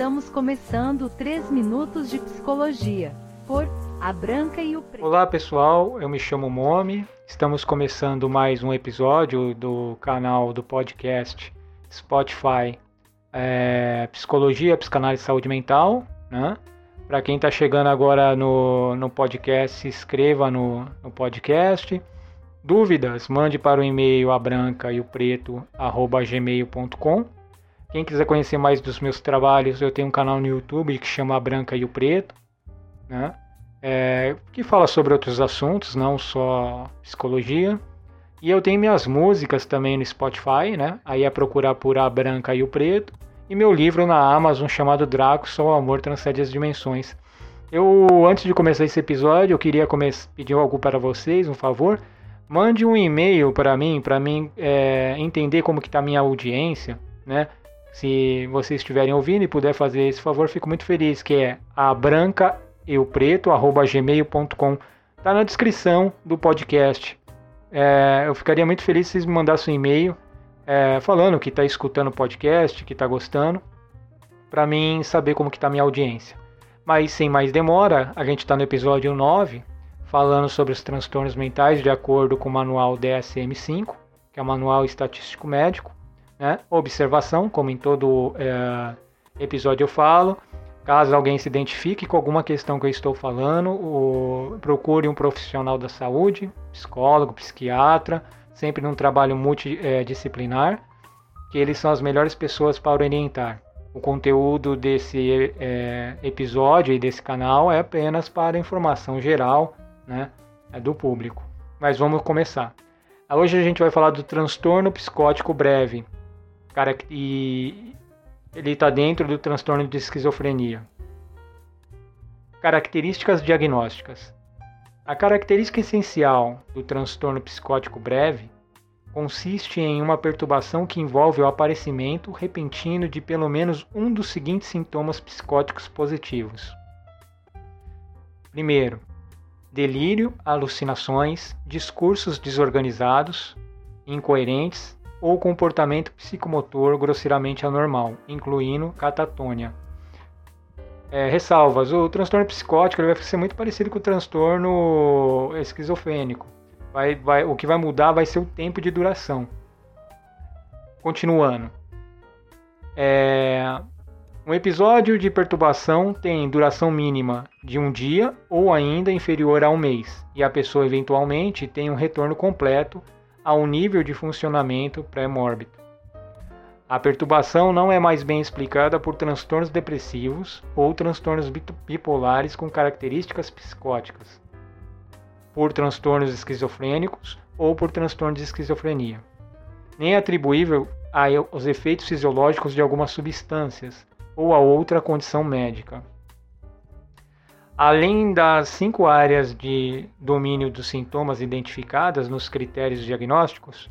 Estamos começando 3 minutos de psicologia por A Branca e o Preto. Olá pessoal, eu me chamo Momi. Estamos começando mais um episódio do canal do podcast Spotify é, Psicologia, Psicanálise e Saúde Mental. Né? Para quem está chegando agora no, no podcast, se inscreva no, no podcast. Dúvidas, mande para o e-mail abranca Quem quiser conhecer mais dos meus trabalhos, eu tenho um canal no YouTube que chama A Branca e o Preto, né? É, que fala sobre outros assuntos, não só psicologia. E eu tenho minhas músicas também no Spotify, né? Aí é procurar por A Branca e o Preto. E meu livro na Amazon chamado Draco, Só o Amor Transcende as Dimensões. Eu, antes de começar esse episódio, eu queria pedir algo para vocês, um favor. Mande um e-mail para mim, para mim é, entender como que está a minha audiência, né? Se vocês estiverem ouvindo e puder fazer esse favor, fico muito feliz, que é a branca e o preto, arroba gmail.com. Tá na descrição do podcast. É, eu ficaria muito feliz se vocês me mandassem um e-mail é, falando que está escutando o podcast, que está gostando, para mim saber como que está a minha audiência. Mas sem mais demora, a gente está no episódio 9, falando sobre os transtornos mentais de acordo com o manual DSM-5, que é o Manual Estatístico Médico. Né? Observação, como em todo é, episódio eu falo. Caso alguém se identifique com alguma questão que eu estou falando, o, procure um profissional da saúde, psicólogo, psiquiatra, sempre num trabalho multidisciplinar, que eles são as melhores pessoas para orientar. O conteúdo desse é, episódio e desse canal é apenas para informação geral né, é do público. Mas vamos começar. Hoje a gente vai falar do transtorno psicótico breve, e ele está dentro do transtorno de esquizofrenia. Características diagnósticas. A característica essencial do transtorno psicótico breve consiste em uma perturbação que envolve o aparecimento repentino de pelo menos um dos seguintes sintomas psicóticos positivos. Primeiro, delírio, alucinações, discursos desorganizados, incoerentes, ou comportamento psicomotor grosseiramente anormal, incluindo catatônia. É, ressalvas: o transtorno psicótico vai ser muito parecido com o transtorno esquizofrênico. Vai, vai, o que vai mudar vai ser o tempo de duração. Continuando. É, um episódio de perturbação tem duração mínima de um dia ou ainda inferior a um mês, e a pessoa eventualmente tem um retorno completo a um nível de funcionamento pré-mórbido. A perturbação não é mais bem explicada por transtornos depressivos ou transtornos bipolares com características psicóticas, por transtornos esquizofrênicos ou por transtornos de esquizofrenia, nem é atribuível aos efeitos fisiológicos de algumas substâncias ou a outra condição médica. Além das cinco áreas de domínio dos sintomas identificadas nos critérios diagnósticos,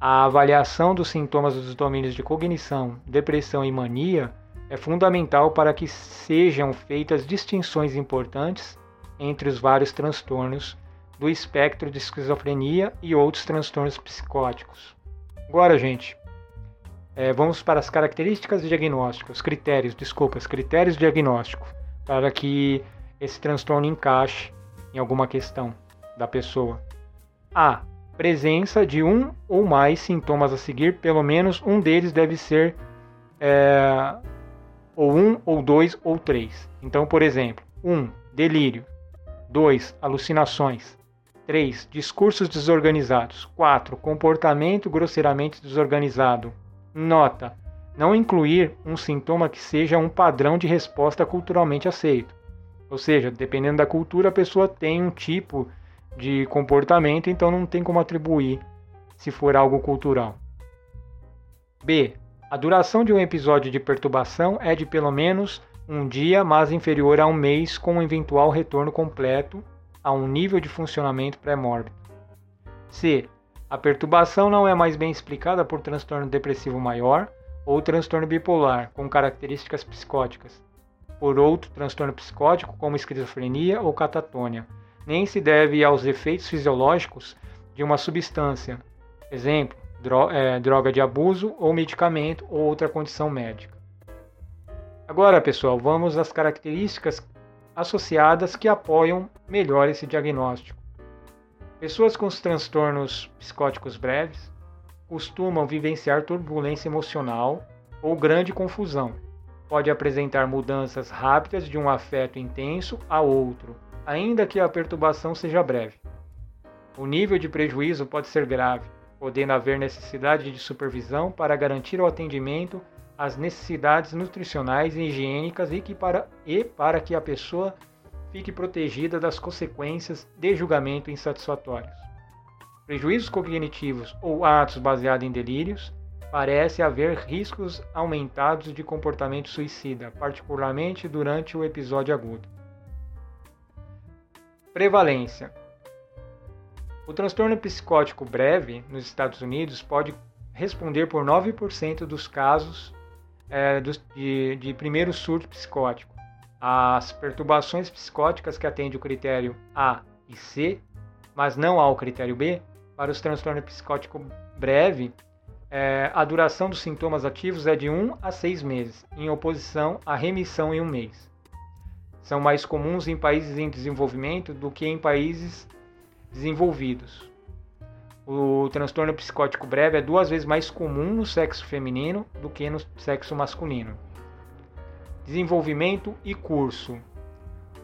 a avaliação dos sintomas dos domínios de cognição, depressão e mania é fundamental para que sejam feitas distinções importantes entre os vários transtornos do espectro de esquizofrenia e outros transtornos psicóticos. Agora, gente, é, vamos para as características diagnósticas, critérios, desculpas, critérios diagnósticos, para que esse transtorno encaixe em alguma questão da pessoa. A. Presença de um ou mais sintomas a seguir, pelo menos um deles deve ser é, ou um, ou dois, ou três. Então, por exemplo, 1. Um, delírio. 2. Alucinações. 3. Discursos desorganizados. 4. Comportamento grosseiramente desorganizado. Nota: não incluir um sintoma que seja um padrão de resposta culturalmente aceito. Ou seja, dependendo da cultura, a pessoa tem um tipo de comportamento, então não tem como atribuir se for algo cultural. B. A duração de um episódio de perturbação é de pelo menos um dia, mas inferior a um mês, com um eventual retorno completo a um nível de funcionamento pré-mórbido. C. A perturbação não é mais bem explicada por transtorno depressivo maior ou transtorno bipolar, com características psicóticas, por outro transtorno psicótico, como esquizofrenia ou catatônia, nem se deve aos efeitos fisiológicos de uma substância, exemplo, é, droga de abuso ou medicamento ou outra condição médica. Agora, pessoal, vamos às características associadas que apoiam melhor esse diagnóstico. Pessoas com os transtornos psicóticos breves costumam vivenciar turbulência emocional ou grande confusão. Pode apresentar mudanças rápidas de um afeto intenso a outro, ainda que a perturbação seja breve. O nível de prejuízo pode ser grave, podendo haver necessidade de supervisão para garantir o atendimento às necessidades nutricionais e higiênicas e, que para, e para que a pessoa fique protegida das consequências de julgamento insatisfatórios. Prejuízos cognitivos ou atos baseados em delírios parece haver riscos aumentados de comportamento suicida, particularmente durante o episódio agudo. Prevalência: O transtorno psicótico breve nos Estados Unidos pode responder por 9% dos casos é, de, de primeiro surto psicótico. As perturbações psicóticas que atendem o critério A e C, mas não ao critério B, para os transtornos psicótico breve, é, a duração dos sintomas ativos é de 1 a 6 meses, em oposição à remissão em um mês. São mais comuns em países em desenvolvimento do que em países desenvolvidos. O transtorno psicótico breve é duas vezes mais comum no sexo feminino do que no sexo masculino. Desenvolvimento e curso.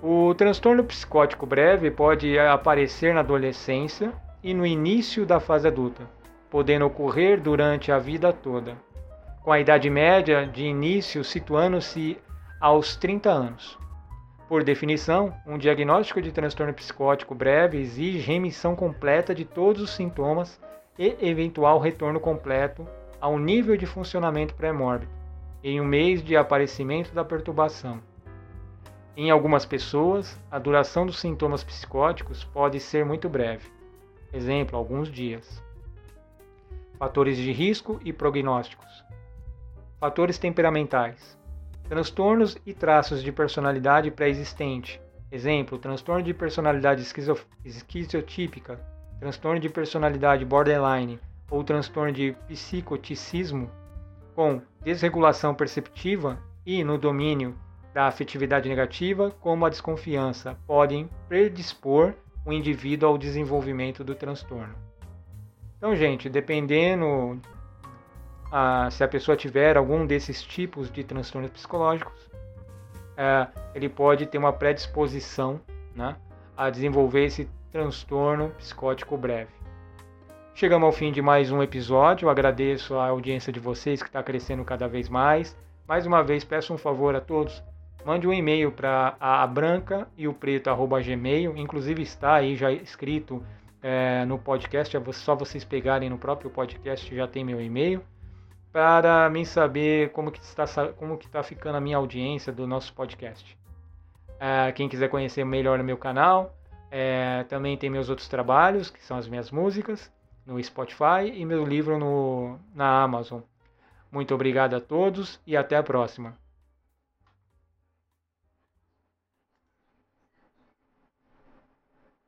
O transtorno psicótico breve pode aparecer na adolescência e no início da fase adulta, podendo ocorrer durante a vida toda, com a idade média de início situando-se aos 30 anos. Por definição, um diagnóstico de transtorno psicótico breve exige remissão completa de todos os sintomas e eventual retorno completo ao nível de funcionamento pré-mórbido, em um mês de aparecimento da perturbação. Em algumas pessoas, a duração dos sintomas psicóticos pode ser muito breve, exemplo, alguns dias. Fatores de risco e prognósticos. Fatores temperamentais transtornos e traços de personalidade pré-existente. Exemplo, transtorno de personalidade esquizotípica, transtorno de personalidade borderline ou transtorno de psicoticismo com desregulação perceptiva e no domínio da afetividade negativa, como a desconfiança, podem predispor o indivíduo ao desenvolvimento do transtorno. Então, gente, dependendo a, se a pessoa tiver algum desses tipos de transtornos psicológicos, é, ele pode ter uma predisposição né, a desenvolver esse transtorno psicótico breve. Chegamos ao fim de mais um episódio. Eu agradeço a audiência de vocês que está crescendo cada vez mais. Mais uma vez, peço um favor a todos. Mande um e-mail para a branca e o preto gmail. Inclusive está aí já escrito é, no podcast. É só vocês pegarem no próprio podcast já tem meu e-mail para mim saber como que está como que está ficando a minha audiência do nosso podcast. É, quem quiser conhecer melhor o meu canal, é, também tem meus outros trabalhos, que são as minhas músicas, no Spotify e meu livro no, na Amazon. Muito obrigado a todos e até a próxima.